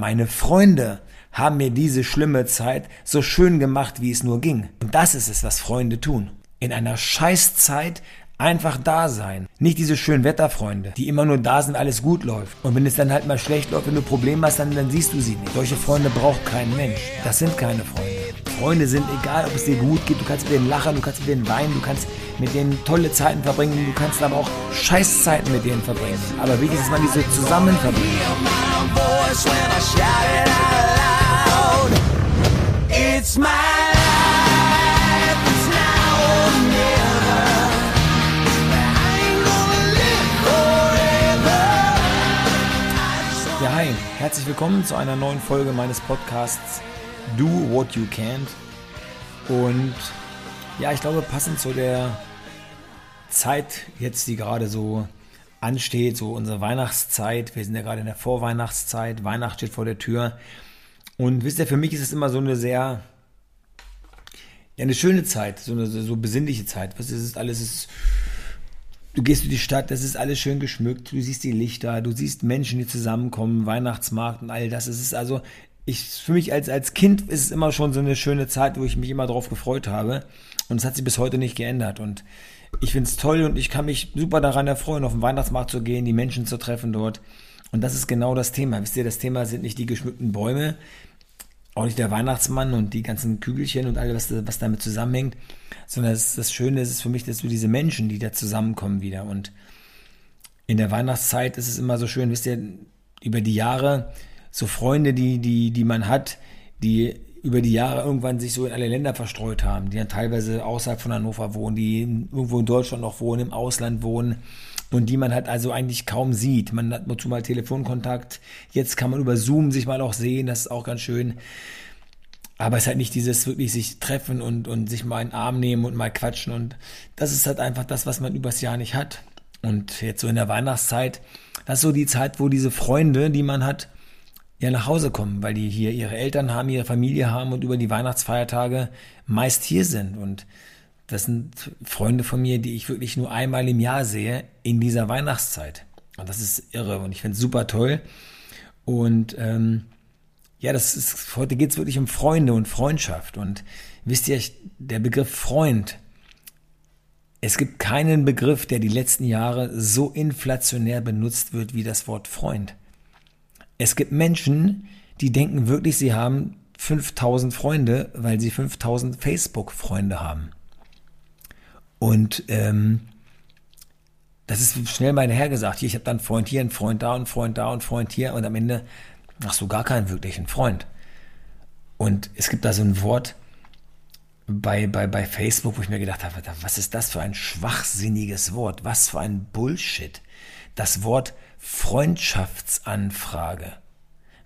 meine Freunde haben mir diese schlimme Zeit so schön gemacht, wie es nur ging. Und das ist es, was Freunde tun. In einer Scheißzeit einfach da sein. Nicht diese schönen Wetterfreunde, die immer nur da sind, alles gut läuft. Und wenn es dann halt mal schlecht läuft, wenn du Probleme hast, dann, dann siehst du sie nicht. Solche Freunde braucht kein Mensch. Das sind keine Freunde. Freunde sind egal, ob es dir gut geht, du kannst mit denen lachen, du kannst mit denen weinen, du kannst mit denen tolle Zeiten verbringen, du kannst aber auch Scheißzeiten mit denen verbringen. Aber wichtig ist, dass man diese zusammen verbringt. It's my life, it's now or never. I ain't gonna live forever. Ja, hi, herzlich willkommen zu einer neuen Folge meines Podcasts Do What You Can't. Und ja, ich glaube, passend zu der Zeit jetzt, die gerade so ansteht, so unsere Weihnachtszeit. Wir sind ja gerade in der Vorweihnachtszeit. Weihnacht steht vor der Tür. Und wisst ihr, für mich ist es immer so eine sehr, ja, eine schöne Zeit, so eine so besinnliche Zeit. Was ist alles ist, du gehst durch die Stadt, das ist alles schön geschmückt, du siehst die Lichter, du siehst Menschen, die zusammenkommen, Weihnachtsmarkt und all das. Es ist also, ich, für mich als, als Kind ist es immer schon so eine schöne Zeit, wo ich mich immer drauf gefreut habe. Und es hat sich bis heute nicht geändert. Und ich finde es toll und ich kann mich super daran erfreuen, auf den Weihnachtsmarkt zu gehen, die Menschen zu treffen dort. Und das ist genau das Thema. Wisst ihr, das Thema sind nicht die geschmückten Bäume, auch nicht der Weihnachtsmann und die ganzen Kügelchen und alles, was, was damit zusammenhängt, sondern das, das Schöne ist für mich, dass wir diese Menschen, die da zusammenkommen wieder. Und in der Weihnachtszeit ist es immer so schön, wisst ihr, über die Jahre, so Freunde, die, die, die man hat, die über die Jahre irgendwann sich so in alle Länder verstreut haben, die dann teilweise außerhalb von Hannover wohnen, die irgendwo in Deutschland noch wohnen, im Ausland wohnen und die man halt also eigentlich kaum sieht. Man hat dazu mal Telefonkontakt, jetzt kann man über Zoom sich mal auch sehen, das ist auch ganz schön. Aber es ist halt nicht dieses wirklich sich treffen und, und sich mal in den Arm nehmen und mal quatschen und das ist halt einfach das, was man übers Jahr nicht hat. Und jetzt so in der Weihnachtszeit, das ist so die Zeit, wo diese Freunde, die man hat, ja nach Hause kommen, weil die hier ihre Eltern haben, ihre Familie haben und über die Weihnachtsfeiertage meist hier sind. Und das sind Freunde von mir, die ich wirklich nur einmal im Jahr sehe in dieser Weihnachtszeit. Und das ist irre und ich finde es super toll. Und ähm, ja, das ist, heute geht es wirklich um Freunde und Freundschaft. Und wisst ihr, der Begriff Freund, es gibt keinen Begriff, der die letzten Jahre so inflationär benutzt wird wie das Wort Freund. Es gibt Menschen, die denken wirklich, sie haben 5000 Freunde, weil sie 5000 Facebook-Freunde haben. Und ähm, das ist schnell mal hergesagt. Hier, ich habe dann einen Freund hier, einen Freund da, einen Freund da und einen Freund hier und am Ende hast du gar keinen wirklichen Freund. Und es gibt da so ein Wort bei, bei, bei Facebook, wo ich mir gedacht habe, was ist das für ein schwachsinniges Wort? Was für ein Bullshit. Das Wort Freundschaftsanfrage.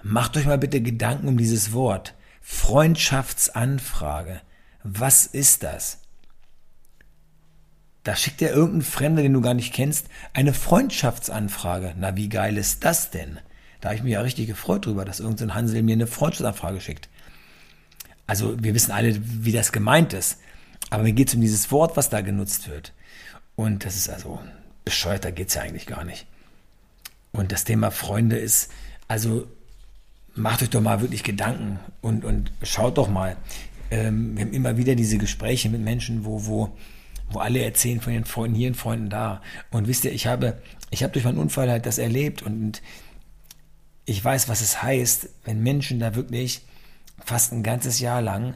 Macht euch mal bitte Gedanken um dieses Wort. Freundschaftsanfrage. Was ist das? Da schickt ja irgendein Fremder, den du gar nicht kennst, eine Freundschaftsanfrage. Na, wie geil ist das denn? Da habe ich mich ja richtig gefreut drüber, dass irgendein Hansel mir eine Freundschaftsanfrage schickt. Also, wir wissen alle, wie das gemeint ist. Aber mir geht es um dieses Wort, was da genutzt wird. Und das ist also bescheuert, da geht es ja eigentlich gar nicht. Und das Thema Freunde ist, also macht euch doch mal wirklich Gedanken und, und schaut doch mal. Ähm, wir haben immer wieder diese Gespräche mit Menschen, wo, wo, wo alle erzählen von ihren Freunden hier und Freunden da. Und wisst ihr, ich habe, ich habe durch meinen Unfall halt das erlebt und ich weiß, was es heißt, wenn Menschen da wirklich fast ein ganzes Jahr lang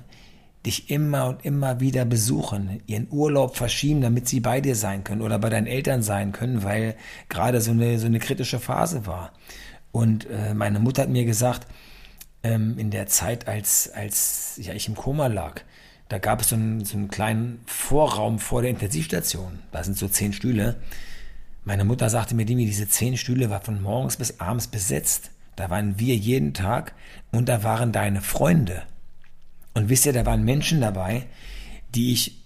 dich immer und immer wieder besuchen, ihren Urlaub verschieben, damit sie bei dir sein können oder bei deinen Eltern sein können, weil gerade so eine, so eine kritische Phase war. Und äh, meine Mutter hat mir gesagt, ähm, in der Zeit, als, als ja, ich im Koma lag, da gab es so einen, so einen kleinen Vorraum vor der Intensivstation. Da sind so zehn Stühle. Meine Mutter sagte mir, Dimi, diese zehn Stühle war von morgens bis abends besetzt. Da waren wir jeden Tag und da waren deine Freunde. Und wisst ihr, da waren Menschen dabei, die ich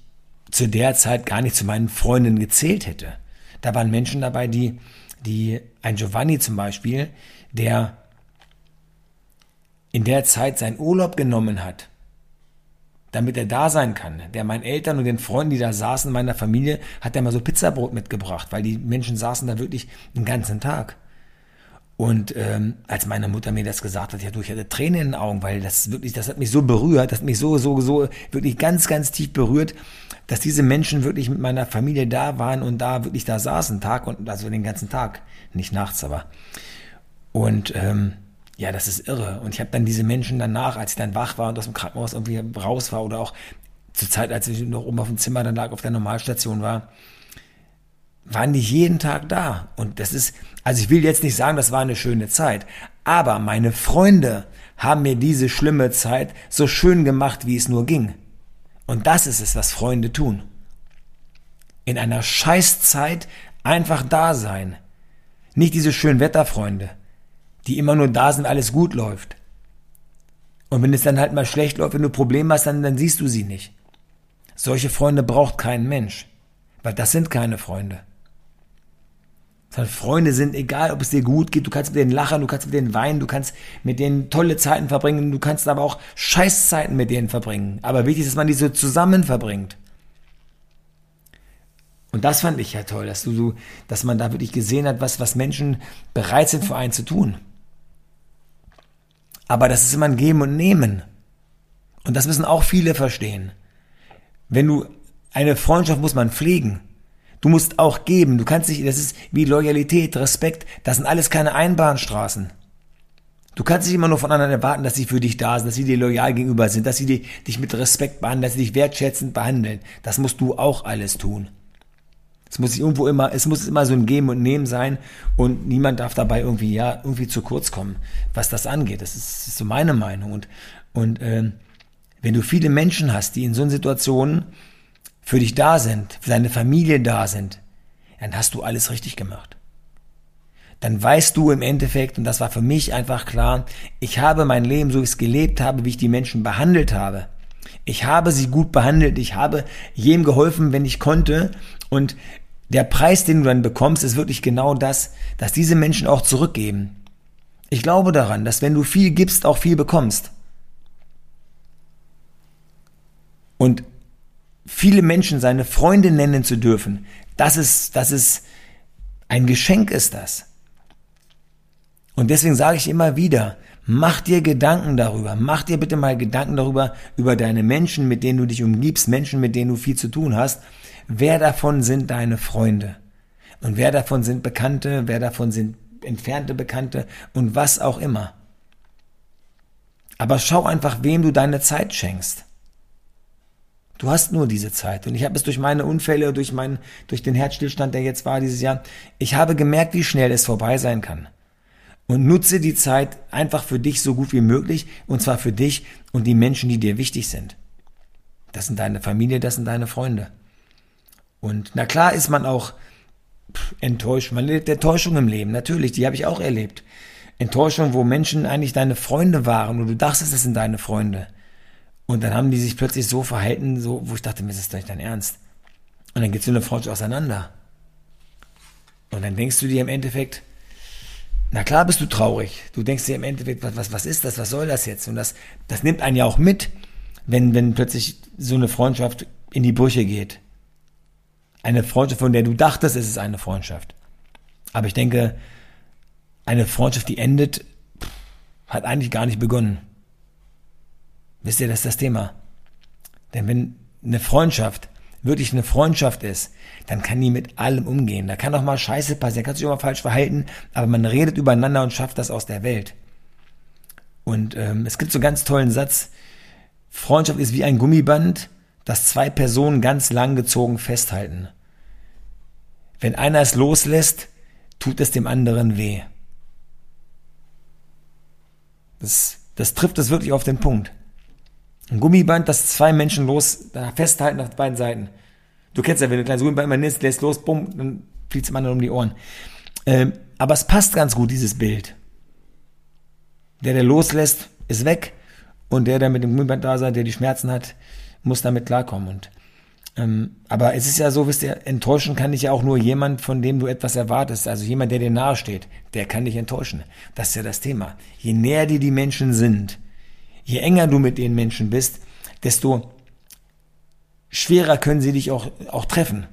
zu der Zeit gar nicht zu meinen Freunden gezählt hätte. Da waren Menschen dabei, die, die, ein Giovanni zum Beispiel, der in der Zeit seinen Urlaub genommen hat, damit er da sein kann. Der meinen Eltern und den Freunden, die da saßen, in meiner Familie, hat er mal so Pizzabrot mitgebracht, weil die Menschen saßen da wirklich den ganzen Tag. Und ähm, als meine Mutter mir das gesagt hat, ja, du, ich hatte Tränen in den Augen, weil das wirklich, das hat mich so berührt, das hat mich so, so, so wirklich ganz, ganz tief berührt, dass diese Menschen wirklich mit meiner Familie da waren und da wirklich da saßen, Tag und also den ganzen Tag, nicht nachts, aber. Und ähm, ja, das ist irre. Und ich habe dann diese Menschen danach, als ich dann wach war und aus dem Krankenhaus irgendwie raus war oder auch zur Zeit, als ich noch oben auf dem Zimmer dann lag, auf der Normalstation war, waren die jeden Tag da. Und das ist, also ich will jetzt nicht sagen, das war eine schöne Zeit, aber meine Freunde haben mir diese schlimme Zeit so schön gemacht, wie es nur ging. Und das ist es, was Freunde tun. In einer Scheißzeit einfach da sein. Nicht diese schönen Wetterfreunde, die immer nur da sind, alles gut läuft. Und wenn es dann halt mal schlecht läuft, wenn du Probleme hast, dann, dann siehst du sie nicht. Solche Freunde braucht kein Mensch, weil das sind keine Freunde. Freunde sind, egal ob es dir gut geht, du kannst mit denen lachen, du kannst mit denen weinen, du kannst mit denen tolle Zeiten verbringen, du kannst aber auch Scheißzeiten mit denen verbringen. Aber wichtig ist, dass man die so zusammen verbringt. Und das fand ich ja toll, dass du so, dass man da wirklich gesehen hat, was, was Menschen bereit sind für einen zu tun. Aber das ist immer ein Geben und Nehmen. Und das müssen auch viele verstehen. Wenn du, eine Freundschaft muss man pflegen. Du musst auch geben. Du kannst nicht, das ist wie Loyalität, Respekt. Das sind alles keine Einbahnstraßen. Du kannst nicht immer nur von anderen erwarten, dass sie für dich da sind, dass sie dir loyal gegenüber sind, dass sie dich mit Respekt behandeln, dass sie dich wertschätzend behandeln. Das musst du auch alles tun. Es muss irgendwo immer, es muss immer so ein Geben und Nehmen sein und niemand darf dabei irgendwie, ja, irgendwie zu kurz kommen, was das angeht. Das ist, ist so meine Meinung. Und, und äh, wenn du viele Menschen hast, die in so einer Situation für dich da sind, für deine Familie da sind, dann hast du alles richtig gemacht. Dann weißt du im Endeffekt, und das war für mich einfach klar, ich habe mein Leben, so wie ich es gelebt habe, wie ich die Menschen behandelt habe. Ich habe sie gut behandelt, ich habe jedem geholfen, wenn ich konnte. Und der Preis, den du dann bekommst, ist wirklich genau das, dass diese Menschen auch zurückgeben. Ich glaube daran, dass wenn du viel gibst, auch viel bekommst. Und viele Menschen seine Freunde nennen zu dürfen, das ist, das ist, ein Geschenk ist das. Und deswegen sage ich immer wieder, mach dir Gedanken darüber, mach dir bitte mal Gedanken darüber, über deine Menschen, mit denen du dich umgibst, Menschen, mit denen du viel zu tun hast. Wer davon sind deine Freunde? Und wer davon sind Bekannte, wer davon sind entfernte Bekannte und was auch immer. Aber schau einfach, wem du deine Zeit schenkst. Du hast nur diese Zeit. Und ich habe es durch meine Unfälle, durch meinen, durch den Herzstillstand, der jetzt war dieses Jahr, ich habe gemerkt, wie schnell es vorbei sein kann. Und nutze die Zeit einfach für dich so gut wie möglich. Und zwar für dich und die Menschen, die dir wichtig sind. Das sind deine Familie, das sind deine Freunde. Und na klar ist man auch enttäuscht. Man lebt Enttäuschung im Leben. Natürlich, die habe ich auch erlebt. Enttäuschung, wo Menschen eigentlich deine Freunde waren und du dachtest, das sind deine Freunde. Und dann haben die sich plötzlich so verhalten, so, wo ich dachte, mir ist das doch nicht dein Ernst. Und dann geht so eine Freundschaft auseinander. Und dann denkst du dir im Endeffekt, na klar bist du traurig. Du denkst dir im Endeffekt, was, was, was ist das, was soll das jetzt? Und das, das nimmt einen ja auch mit, wenn, wenn plötzlich so eine Freundschaft in die Brüche geht. Eine Freundschaft, von der du dachtest, es ist eine Freundschaft. Aber ich denke, eine Freundschaft, die endet, hat eigentlich gar nicht begonnen. Wisst ihr, das ist das Thema. Denn wenn eine Freundschaft wirklich eine Freundschaft ist, dann kann die mit allem umgehen. Da kann auch mal Scheiße passieren, kann sich auch mal falsch verhalten, aber man redet übereinander und schafft das aus der Welt. Und ähm, es gibt so einen ganz tollen Satz, Freundschaft ist wie ein Gummiband, das zwei Personen ganz lang gezogen festhalten. Wenn einer es loslässt, tut es dem anderen weh. Das, das trifft es wirklich auf den Punkt. Ein Gummiband, das zwei Menschen los da festhalten auf beiden Seiten. Du kennst ja, wenn du ein kleines Gummiband immer nimmst, lässt los, bumm, dann fliegt es dem anderen um die Ohren. Ähm, aber es passt ganz gut, dieses Bild. Der, der loslässt, ist weg. Und der, der mit dem Gummiband da sei, der die Schmerzen hat, muss damit klarkommen. Und, ähm, aber es ist ja so, wisst ihr, enttäuschen kann dich ja auch nur jemand, von dem du etwas erwartest. Also jemand, der dir nahe steht, der kann dich enttäuschen. Das ist ja das Thema. Je näher dir die Menschen sind, je enger du mit den Menschen bist, desto schwerer können sie dich auch, auch treffen.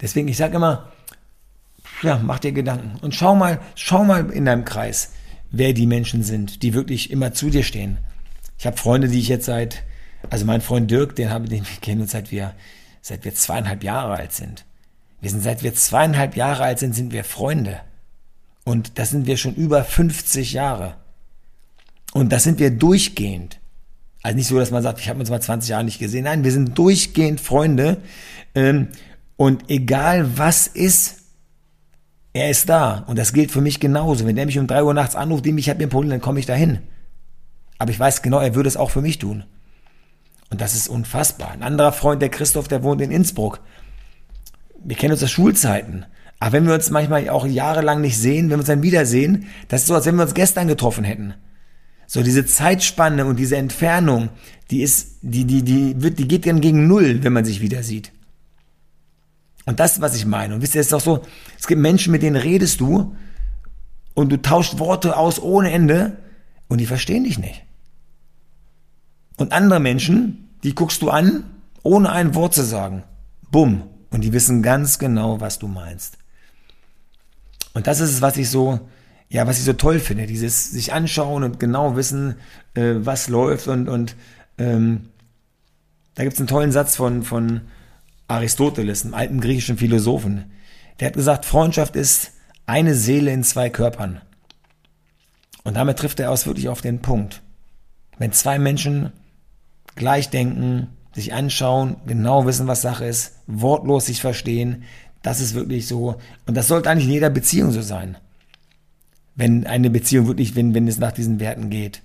Deswegen, ich sage immer, ja, mach dir Gedanken und schau mal, schau mal in deinem Kreis, wer die Menschen sind, die wirklich immer zu dir stehen. Ich habe Freunde, die ich jetzt seit, also mein Freund Dirk, den habe, den kennen uns seit wir, seit wir zweieinhalb Jahre alt sind. Wir sind seit wir zweieinhalb Jahre alt sind, sind wir Freunde. Und das sind wir schon über 50 Jahre. Und das sind wir durchgehend. Also nicht so, dass man sagt, ich habe uns mal 20 Jahre nicht gesehen. Nein, wir sind durchgehend Freunde. Ähm, und egal was ist, er ist da. Und das gilt für mich genauso. Wenn der mich um drei Uhr nachts anruft, dem ich habe mir ein Problem, dann komme ich dahin. Aber ich weiß genau, er würde es auch für mich tun. Und das ist unfassbar. Ein anderer Freund, der Christoph, der wohnt in Innsbruck. Wir kennen uns aus Schulzeiten. Aber wenn wir uns manchmal auch jahrelang nicht sehen, wenn wir uns dann wiedersehen, das ist so, als wenn wir uns gestern getroffen hätten. So diese Zeitspanne und diese Entfernung, die ist, die, die, die wird, die geht dann gegen Null, wenn man sich wieder sieht. Und das, was ich meine. Und wisst ihr, es ist auch so, es gibt Menschen, mit denen redest du und du tauscht Worte aus ohne Ende und die verstehen dich nicht. Und andere Menschen, die guckst du an, ohne ein Wort zu sagen. Bumm. Und die wissen ganz genau, was du meinst. Und das ist es, was ich so, ja, was ich so toll finde, dieses sich anschauen und genau wissen, äh, was läuft und, und ähm, da gibt es einen tollen Satz von, von Aristoteles, einem alten griechischen Philosophen. Der hat gesagt, Freundschaft ist eine Seele in zwei Körpern. Und damit trifft er aus wirklich auf den Punkt. Wenn zwei Menschen gleich denken, sich anschauen, genau wissen, was Sache ist, wortlos sich verstehen, das ist wirklich so. Und das sollte eigentlich in jeder Beziehung so sein wenn eine Beziehung wirklich, wenn, wenn es nach diesen Werten geht.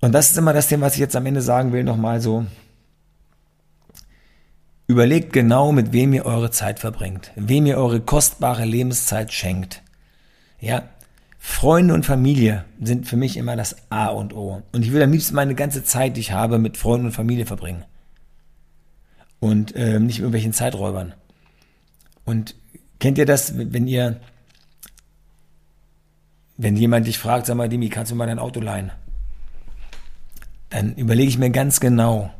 Und das ist immer das Thema, was ich jetzt am Ende sagen will, nochmal so. Überlegt genau, mit wem ihr eure Zeit verbringt, wem ihr eure kostbare Lebenszeit schenkt. Ja, Freunde und Familie sind für mich immer das A und O. Und ich will am liebsten meine ganze Zeit, die ich habe, mit Freunden und Familie verbringen. Und äh, nicht mit irgendwelchen Zeiträubern. Und kennt ihr das, wenn ihr wenn jemand dich fragt, sag mal, Dimi, kannst du mal dein Auto leihen? Dann überlege ich mir ganz genau,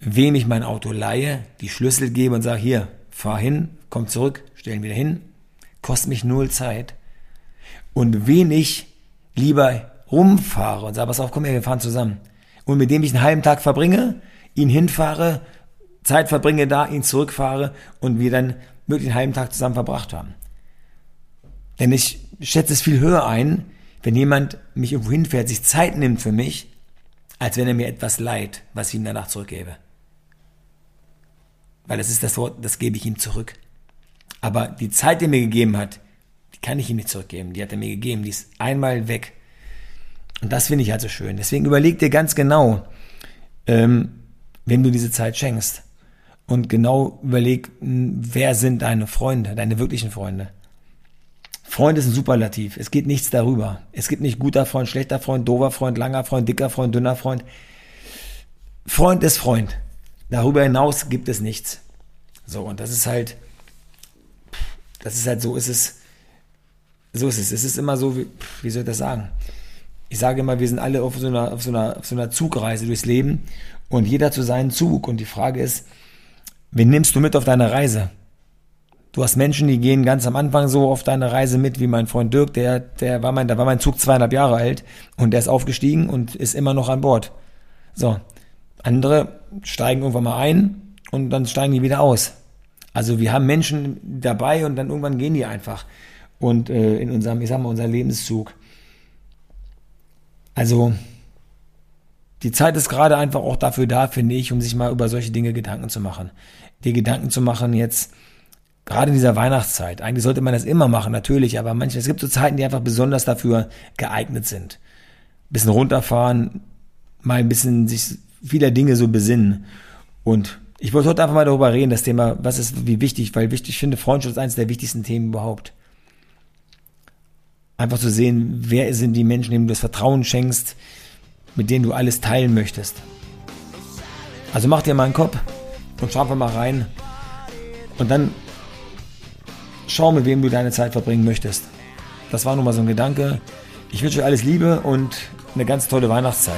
wem ich mein Auto leihe, die Schlüssel gebe und sage, hier, fahr hin, komm zurück, stellen wieder hin, kostet mich null Zeit. Und wen ich lieber rumfahre und sage, pass auf, komm her, wir fahren zusammen. Und mit dem ich einen halben Tag verbringe, ihn hinfahre, Zeit verbringe da, ihn zurückfahre und wir dann wirklich einen halben Tag zusammen verbracht haben. Denn ich schätze es viel höher ein, wenn jemand mich irgendwo hinfährt, sich Zeit nimmt für mich, als wenn er mir etwas leiht, was ich ihm danach zurückgebe. Weil das ist das Wort, das gebe ich ihm zurück. Aber die Zeit, die er mir gegeben hat, die kann ich ihm nicht zurückgeben. Die hat er mir gegeben. Die ist einmal weg. Und das finde ich halt so schön. Deswegen überleg dir ganz genau, ähm, wem du diese Zeit schenkst. Und genau überleg, wer sind deine Freunde, deine wirklichen Freunde. Freund ist ein Superlativ. Es geht nichts darüber. Es gibt nicht guter Freund, schlechter Freund, dover Freund, langer Freund, dicker Freund, dünner Freund. Freund ist Freund. Darüber hinaus gibt es nichts. So, und das ist halt, das ist halt so, ist es, so ist es. Es ist immer so, wie, wie soll ich das sagen? Ich sage immer, wir sind alle auf so einer, auf so einer, auf so einer Zugreise durchs Leben und jeder zu seinem Zug. Und die Frage ist, wen nimmst du mit auf deine Reise? Du hast Menschen, die gehen ganz am Anfang so auf deine Reise mit, wie mein Freund Dirk, der, der war mein, da war mein Zug zweieinhalb Jahre alt und der ist aufgestiegen und ist immer noch an Bord. So. Andere steigen irgendwann mal ein und dann steigen die wieder aus. Also wir haben Menschen dabei und dann irgendwann gehen die einfach. Und äh, in unserem, ich sag mal, unser Lebenszug. Also die Zeit ist gerade einfach auch dafür da, finde ich, um sich mal über solche Dinge Gedanken zu machen. Die Gedanken zu machen jetzt, Gerade in dieser Weihnachtszeit. Eigentlich sollte man das immer machen, natürlich, aber manchmal, es gibt so Zeiten, die einfach besonders dafür geeignet sind. Ein bisschen runterfahren, mal ein bisschen sich vieler Dinge so besinnen. Und ich wollte heute einfach mal darüber reden, das Thema, was ist wie wichtig, weil wichtig, ich finde, Freundschaft ist eines der wichtigsten Themen überhaupt. Einfach zu sehen, wer sind die Menschen, denen du das Vertrauen schenkst, mit denen du alles teilen möchtest. Also mach dir mal einen Kopf und schau einfach mal rein. Und dann schau, mit wem du deine Zeit verbringen möchtest. Das war nun mal so ein Gedanke. Ich wünsche euch alles Liebe und eine ganz tolle Weihnachtszeit.